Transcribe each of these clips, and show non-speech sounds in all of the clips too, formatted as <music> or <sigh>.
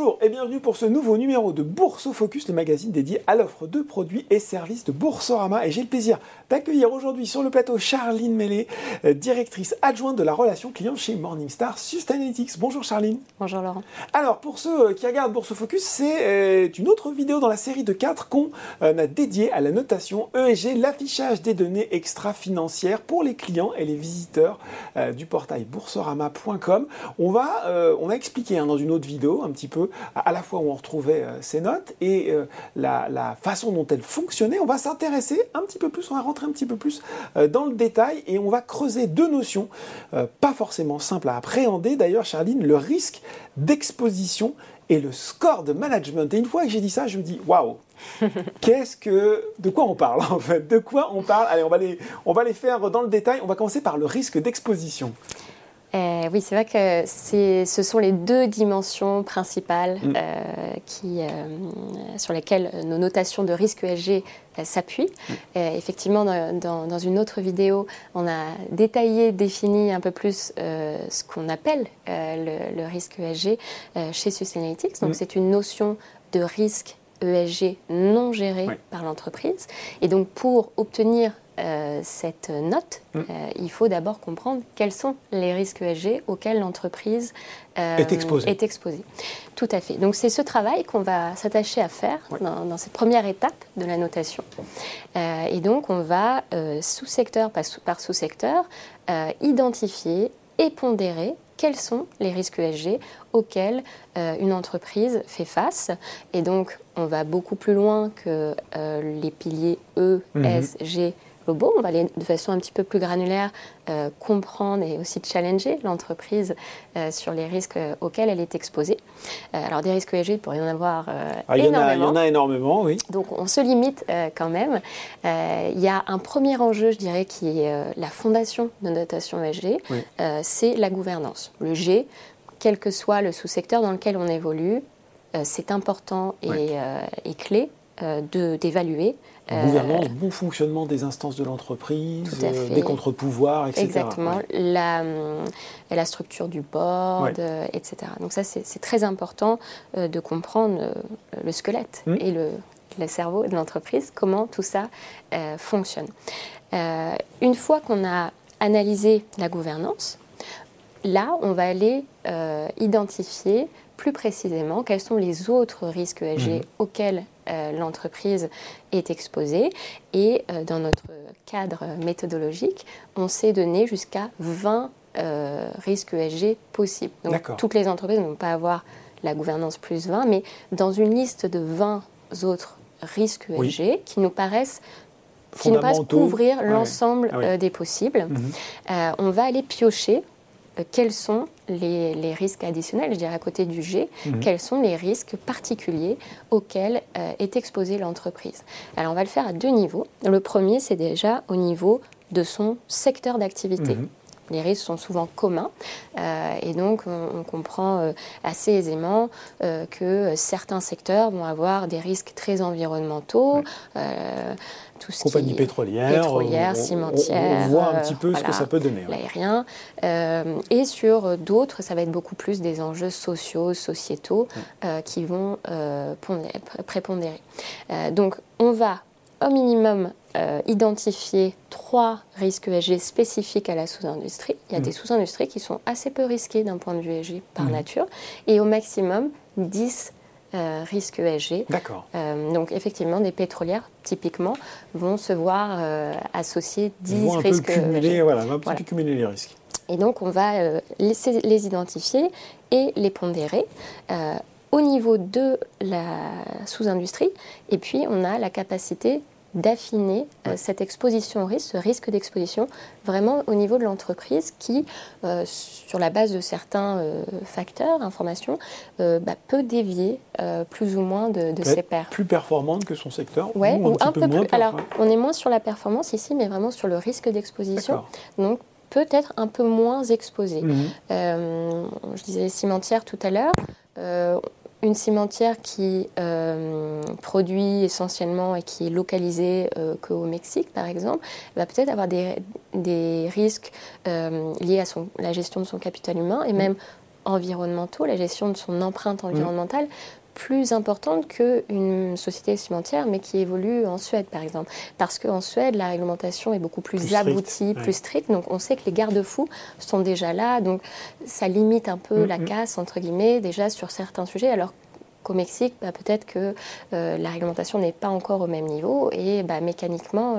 Bonjour et bienvenue pour ce nouveau numéro de Bourse Focus, le magazine dédié à l'offre de produits et services de Boursorama. Et j'ai le plaisir d'accueillir aujourd'hui sur le plateau Charline Mellet, euh, directrice adjointe de la relation client chez Morningstar Sustainalytics. Bonjour Charline. Bonjour Laurent. Alors pour ceux euh, qui regardent Bourse Focus, c'est euh, une autre vidéo dans la série de 4 qu'on a dédiée à la notation ESG, l'affichage des données extra-financières pour les clients et les visiteurs du portail boursorama.com. On va, on a expliqué hein, dans une autre vidéo un petit peu à la fois où on retrouvait euh, ces notes et euh, la, façon dont elles fonctionnaient. On va s'intéresser un petit peu plus, on va rentrer un petit peu plus euh, dans le détail et on va creuser deux notions pas forcément simples à appréhender. D'ailleurs, Charline, le risque d'exposition et le score de management. Et une fois que j'ai dit ça, je me dis waouh, <laughs> Qu'est-ce que, de quoi on parle en fait? De quoi on parle? Allez, on va les, on va les faire dans le détail. On va commencer par le risque d'exposition. Euh, oui, c'est vrai que ce sont les deux dimensions principales mm. euh, qui, euh, sur lesquelles nos notations de risque ESG s'appuient. Mm. effectivement, dans, une autre vidéo, on a détaillé, défini un peu plus ce qu'on appelle le, risque ESG chez Sustainalytics. Donc, mm. c'est une notion de risque ESG non géré par l'entreprise. Et donc, pour obtenir euh, cette note, mm. euh, il faut d'abord comprendre quels sont les risques ESG auxquels l'entreprise euh, est, exposée. Tout à fait. Donc c'est ce travail qu'on va s'attacher à faire dans, cette première étape de la notation. et donc on va, sous-secteur par sous-secteur, identifier et pondérer quels sont les risques ESG auxquels une entreprise fait face. Et donc, on va beaucoup plus loin que les piliers E. S, G on va aller de façon un petit peu plus granulaire euh, comprendre et aussi challenger l'entreprise euh, sur les risques euh, auxquels elle est exposée. alors des risques ESG, il pourrait y en avoir ah, énormément. Il y en a énormément, oui. Donc on se limite quand même. Il y a un premier enjeu, je dirais, qui est la fondation de notation ESG, c'est la gouvernance. Le G, quel que soit le sous-secteur dans lequel on évolue, c'est important et, et clé d'évaluer euh, gouvernance, bon fonctionnement des instances de l'entreprise, euh, des contre-pouvoirs, etc. Exactement. La, euh, la, structure du board, etc. Donc ça, c'est très important de comprendre le squelette mmh. et le, le, cerveau de l'entreprise, comment tout ça fonctionne. une fois qu'on a analysé la gouvernance, là, on va aller identifier plus précisément quels sont les autres risques ESG mmh. auxquels euh, l'entreprise est exposée. Et euh, dans notre cadre méthodologique, on s'est donné jusqu'à 20 euh, risques ESG possibles. Donc toutes les entreprises ne vont pas avoir la gouvernance plus 20, mais dans une liste de 20 autres risques ESG qui nous paraissent qui nous paraissent couvrir l'ensemble ah des possibles. Mhm. on va aller piocher euh, quels sont les, risques additionnels, je dirais à côté du G, mhm. quels sont les risques particuliers auxquels euh, est exposée l'entreprise? Alors on va le faire à deux niveaux. Le premier, c'est déjà au niveau de son secteur d'activité. Mhm. Les risques sont souvent communs euh, et donc on, comprend assez aisément que certains secteurs vont avoir des risques très environnementaux tout ce Compagnie pétrolière, pétrolière cimentière. On, voit un petit peu ce que ça peut donner. L'aérien. Euh, et sur d'autres, ça va être beaucoup plus des enjeux sociaux, sociétaux euh, qui vont euh, prépondérer. donc, on va au minimum identifier trois risques ESG spécifiques à la sous-industrie. Il y a mm. des sous-industries qui sont assez peu risquées d'un point de vue ESG par mm. nature, et au maximum 10 euh, risque ESG. D'accord. Euh, donc effectivement, des pétrolières, typiquement, vont se voir euh, associer 10 vont un risques peu cumuler, ESG. Voilà, un peu cumuler les risques. Et donc on va laisser les identifier et les pondérer au niveau de la sous-industrie. Et puis on a la capacité d'affiner euh, cette exposition au risque, ce risque d'exposition, vraiment au niveau de l'entreprise qui, euh, sur la base de certains euh, facteurs, informations, bah, peut dévier plus ou moins de, ses pairs. Plus performante que son secteur Oui, ou, un, peu, plus. Alors, on est moins sur la performance ici, mais vraiment sur le risque d'exposition. Donc, peut-être un peu moins exposé. Mhm. je disais les cimentières tout à l'heure une cimentière qui euh, produit essentiellement et qui est localisée euh, qu'au Mexique, par exemple, va peut-être avoir des, risques euh, liés à son, la gestion de son capital humain et mm. même environnementaux, la gestion de son empreinte environnementale, plus importante qu'une société cimentière, mais qui évolue en Suède, par exemple. Parce qu'en Suède, la réglementation est beaucoup plus, aboutie, plus stricte. Donc, on sait que les garde-fous sont déjà là. Donc, ça limite un peu la casse, entre guillemets, déjà sur certains sujets. Alors qu'au Mexique, bah, peut-être que euh, la réglementation n'est pas encore au même niveau et bah, mécaniquement,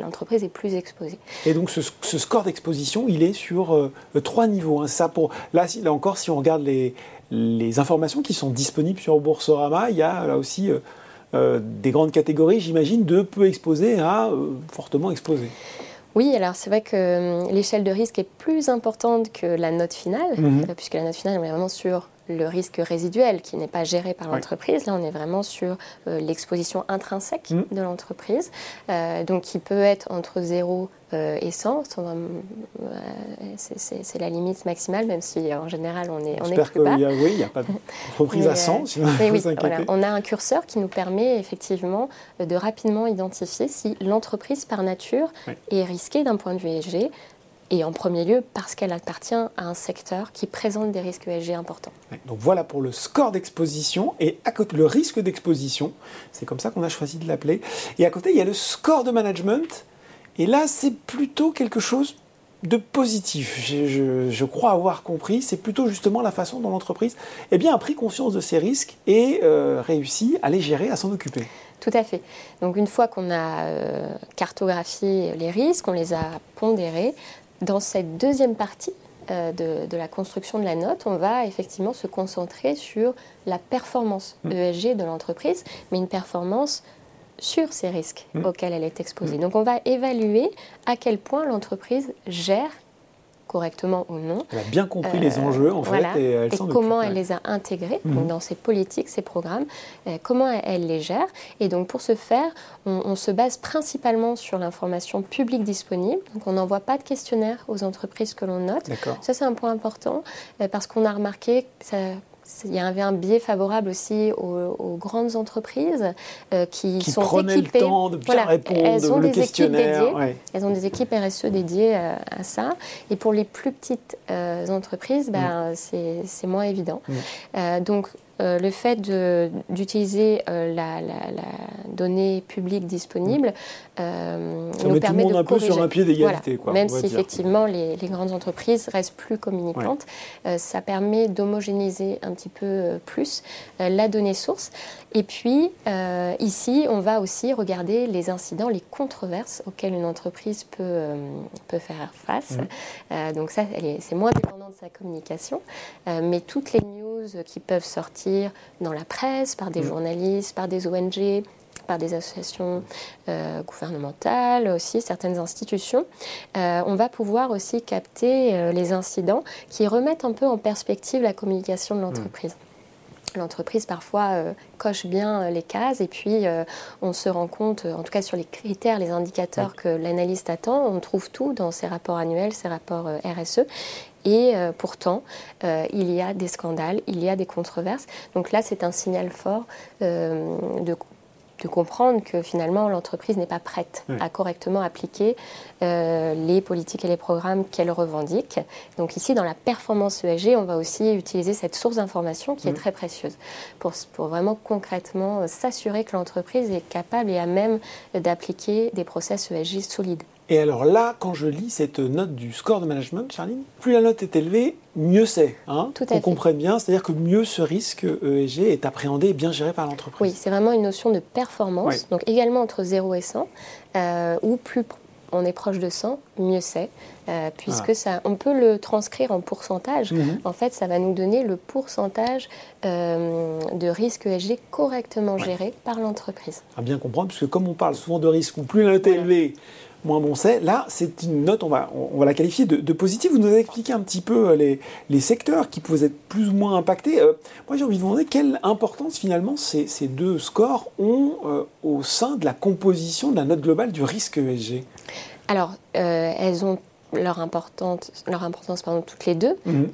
l'entreprise est plus exposée. Et donc ce, score d'exposition, il est sur euh, trois niveaux. Hein. Ça pour, là, là encore, si on regarde les, les informations qui sont disponibles sur Boursorama, il y a là aussi euh, des grandes catégories, j'imagine, de peu exposés à fortement exposés. Oui, alors c'est vrai que l'échelle de risque est plus importante que la note finale, mhm. puisque la note finale est vraiment sur le risque résiduel qui n'est pas géré par l'entreprise. Là, on est vraiment sur euh, l'exposition intrinsèque mm. de l'entreprise, euh, donc qui peut être entre 0 euh, et 100. c'est la limite maximale, même si en général on est, on est plus bas. oui, il n'y a pas d'entreprise <laughs> à 100, si oui, On a un curseur qui nous permet effectivement de rapidement identifier si l'entreprise par nature est risquée d'un point de vue ESG, et en premier lieu parce qu'elle appartient à un secteur qui présente des risques ESG importants. donc voilà pour le score d'exposition et à côté le risque d'exposition, c'est comme ça qu'on a choisi de l'appeler. Et à côté il y a le score de management et là c'est plutôt quelque chose de positif. Je, crois avoir compris, c'est plutôt justement la façon dont l'entreprise eh bien, a pris conscience de ces risques et euh, réussi à les gérer, à s'en occuper. Tout à fait. Donc une fois qu'on a euh, cartographié les risques, on les a pondérés, dans cette deuxième partie euh, de, la construction de la note, on va effectivement se concentrer sur la performance mmh. ESG de l'entreprise, mais une performance sur ces risques mmh. auxquels elle est exposée. Mmh. Donc on va évaluer à quel point l'entreprise gère correctement ou non. Elle a bien compris les euh, enjeux, en fait, et, elle et comment elle les a intégrés mhm. dans ses politiques, ses programmes, euh, comment elle, les gère. Et donc, pour ce faire, on, se base principalement sur l'information publique disponible. Donc, on n'envoie pas de questionnaire aux entreprises que l'on note. Ça, c'est un point important, euh, parce qu'on a remarqué, ça, il y avait un biais favorable aussi aux, grandes entreprises euh, qui, sont équipées. le temps de bien répondre elles ont des Équipes dédiées, Elles ont des équipes RSE dédiées euh, à ça. Et pour les plus petites euh, entreprises, ben, mm. c'est moins évident. Mm. donc euh, le fait d'utiliser euh, la, donnée publique disponible euh, nous permet de un peu sur un pied d'égalité. Même si effectivement les, grandes entreprises restent plus communicantes, ça permet d'homogénéiser un petit peu plus la donnée source. Et puis ici, on va aussi regarder les incidents, les controverses auxquelles une entreprise peut, peut faire face. Mmh. donc ça, c'est moins dépendant de sa communication, mais toutes les news qui peuvent sortir dans la presse, par des mm. journalistes, par des ONG, par des associations euh, gouvernementales, aussi certaines institutions. Euh, on va pouvoir aussi capter euh, les incidents qui remettent un peu en perspective la communication de l'entreprise. Mm. L'entreprise parfois coche bien les cases et puis on se rend compte, en tout cas sur les critères, les indicateurs que l'analyste attend, on trouve tout dans ses rapports annuels, ses rapports RSE. Et euh, pourtant, euh, il y a des scandales, il y a des controverses. Donc là, c'est un signal fort euh, de, comprendre que finalement, l'entreprise n'est pas prête à correctement appliquer les politiques et les programmes qu'elle revendique. Donc ici, dans la performance ESG, on va aussi utiliser cette source d'information qui est très précieuse pour, pour vraiment concrètement s'assurer que l'entreprise est capable et à même d'appliquer des process ESG solides. Et alors là, quand je lis cette note du score de management, Charline, plus la note est élevée, mieux c'est. Hein Tout à On comprenne bien, c'est-à-dire que mieux ce risque ESG est appréhendé et bien géré par l'entreprise. Oui, c'est vraiment une notion de performance, donc également entre 0 et 100, euh, ou plus on est proche de 100, mieux c'est, euh, puisque ah. ça, on peut le transcrire en pourcentage. Mhm. En fait, ça va nous donner le pourcentage euh, de risque ESG correctement géré par l'entreprise. À bien comprendre, puisque comme on parle souvent de risque, ou plus la note est élevée, moins bon c'est. Là, c'est une note, on va, on va la qualifier de, positive. Vous nous avez expliqué un petit peu euh, les, les, secteurs qui pouvaient être plus ou moins impactés. Euh, moi, j'ai envie de vous demander quelle importance finalement ces, ces deux scores ont euh, au sein de la composition de la note globale du risque ESG. Alors, elles ont leur, importante, leur importance pardon, toutes les deux. Mhm.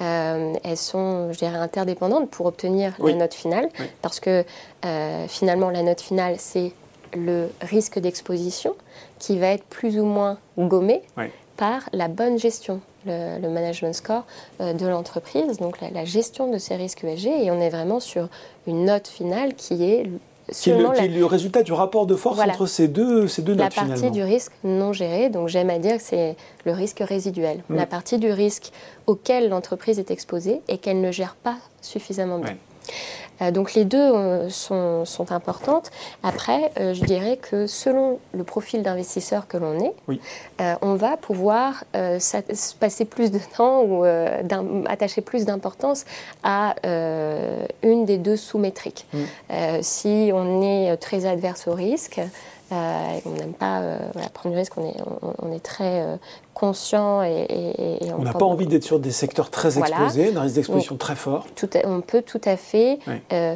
elles sont, je dirais, interdépendantes pour obtenir la note finale, parce que finalement, la note finale, c'est le risque d'exposition qui va être plus ou moins gommé par la bonne gestion le, management score de l'entreprise, donc la, gestion de ces risques ESG, et on est vraiment sur une note finale qui est qui est, le, résultat du rapport de force entre ces deux, ces deux notes. La partie du risque non géré, donc j'aime à dire que c'est le risque résiduel. La partie du risque auquel l'entreprise est exposée et qu'elle ne gère pas suffisamment bien. Euh, donc les deux euh, sont, importantes. Après, euh, je dirais que selon le profil d'investisseur que l'on est, on va pouvoir passer plus de temps ou attacher plus d'importance à une des deux sous-métriques. Mm. si on est très adverse au risque, euh, on n'aime pas euh, prendre du risque, on est, on, est très euh, conscient et, on n'a pas envie d'être sur des secteurs très exposés, d'un risque d'exposition très fort. on peut tout à fait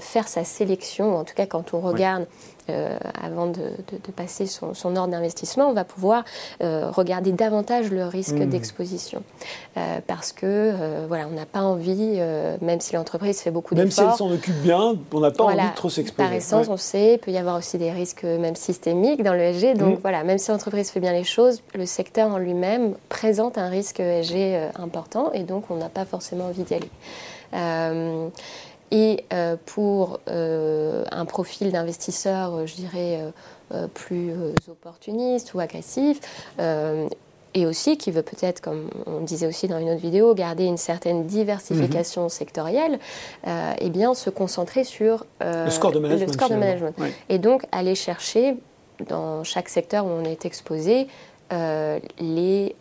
faire sa sélection, en tout cas quand on regarde euh, avant de, passer son, ordre d'investissement, on va pouvoir euh, regarder davantage le risque mmh. d'exposition. Euh, parce que, voilà, on n'a pas envie, même si l'entreprise fait beaucoup d'efforts... Même si elle s'en occupe bien, on n'a pas envie de trop s'exposer. Par essence, on sait, il peut y avoir aussi des risques même systémiques dans le ESG. Donc mmh. voilà, même si l'entreprise fait bien les choses, le secteur en lui-même présente un risque ESG important et donc on n'a pas forcément envie d'y aller. Et euh, pour euh, un profil d'investisseur, euh, je dirais, plus opportuniste ou agressif, et aussi qui veut peut-être, comme on disait aussi dans une autre vidéo, garder une certaine diversification mhm. sectorielle, et bien se concentrer sur le score de management. Et donc aller chercher dans chaque secteur où on est exposé les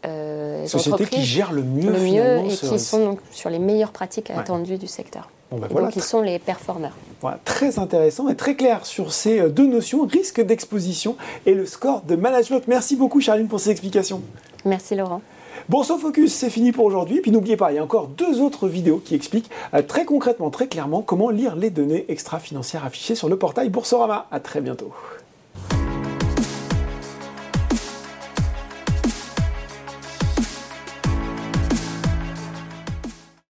sociétés qui gèrent le mieux, le mieux et qui sont sur les meilleures pratiques attendues du secteur. Ben donc, ils sont les performeurs. Voilà, très intéressant et très clair sur ces euh, deux notions, risque d'exposition et le score de management. Merci beaucoup, Charline, pour ces explications. Merci, Laurent. Bon, sans focus, c'est fini pour aujourd'hui. Puis n'oubliez pas, il y a encore deux autres vidéos qui expliquent euh, très concrètement, très clairement, comment lire les données extra-financières affichées sur le portail Boursorama. À très bientôt.